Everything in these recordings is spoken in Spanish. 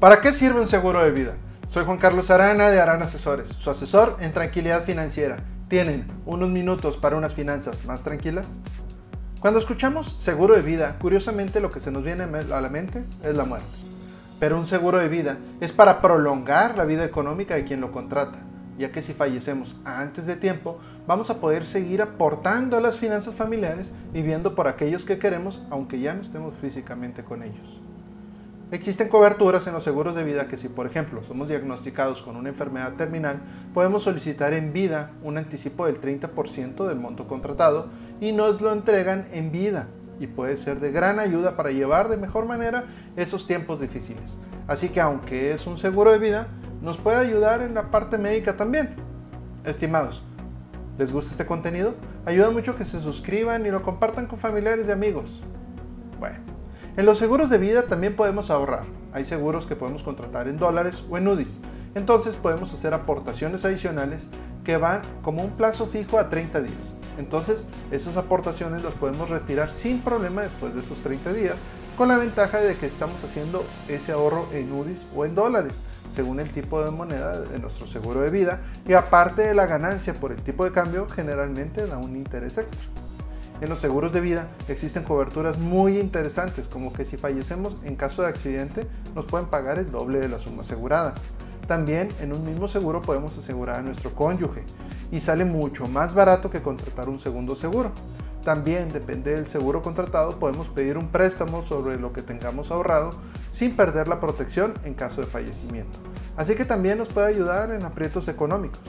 ¿Para qué sirve un seguro de vida? Soy Juan Carlos Arana de Arana Asesores, su asesor en tranquilidad financiera. ¿Tienen unos minutos para unas finanzas más tranquilas? Cuando escuchamos seguro de vida, curiosamente lo que se nos viene a la mente es la muerte. Pero un seguro de vida es para prolongar la vida económica de quien lo contrata, ya que si fallecemos antes de tiempo, vamos a poder seguir aportando a las finanzas familiares y viendo por aquellos que queremos, aunque ya no estemos físicamente con ellos. Existen coberturas en los seguros de vida que si por ejemplo somos diagnosticados con una enfermedad terminal, podemos solicitar en vida un anticipo del 30% del monto contratado y nos lo entregan en vida y puede ser de gran ayuda para llevar de mejor manera esos tiempos difíciles. Así que aunque es un seguro de vida, nos puede ayudar en la parte médica también. Estimados, ¿les gusta este contenido? Ayuda mucho que se suscriban y lo compartan con familiares y amigos. Bueno. En los seguros de vida también podemos ahorrar. Hay seguros que podemos contratar en dólares o en UDIs. Entonces podemos hacer aportaciones adicionales que van como un plazo fijo a 30 días. Entonces esas aportaciones las podemos retirar sin problema después de esos 30 días con la ventaja de que estamos haciendo ese ahorro en UDIs o en dólares según el tipo de moneda de nuestro seguro de vida y aparte de la ganancia por el tipo de cambio generalmente da un interés extra. En los seguros de vida existen coberturas muy interesantes, como que si fallecemos en caso de accidente nos pueden pagar el doble de la suma asegurada. También en un mismo seguro podemos asegurar a nuestro cónyuge y sale mucho más barato que contratar un segundo seguro. También depende del seguro contratado, podemos pedir un préstamo sobre lo que tengamos ahorrado sin perder la protección en caso de fallecimiento. Así que también nos puede ayudar en aprietos económicos.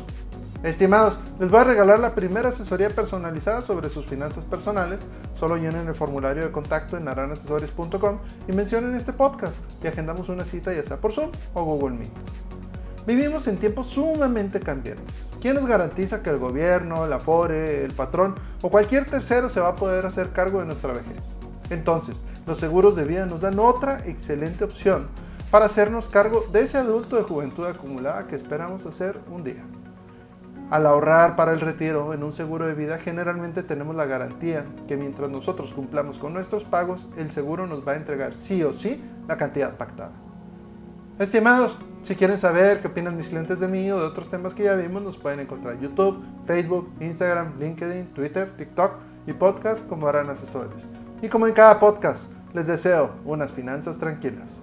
Estimados, les voy a regalar la primera asesoría personalizada sobre sus finanzas personales. Solo llenen el formulario de contacto en naranasesores.com y mencionen este podcast y agendamos una cita ya sea por Zoom o Google Meet. Vivimos en tiempos sumamente cambiantes. ¿Quién nos garantiza que el gobierno, el Afore, el patrón o cualquier tercero se va a poder hacer cargo de nuestra vejez? Entonces, los seguros de vida nos dan otra excelente opción para hacernos cargo de ese adulto de juventud acumulada que esperamos hacer un día. Al ahorrar para el retiro en un seguro de vida, generalmente tenemos la garantía que mientras nosotros cumplamos con nuestros pagos, el seguro nos va a entregar sí o sí la cantidad pactada. Estimados, si quieren saber qué opinan mis clientes de mí o de otros temas que ya vimos, nos pueden encontrar en YouTube, Facebook, Instagram, LinkedIn, Twitter, TikTok y podcast como harán asesores. Y como en cada podcast, les deseo unas finanzas tranquilas.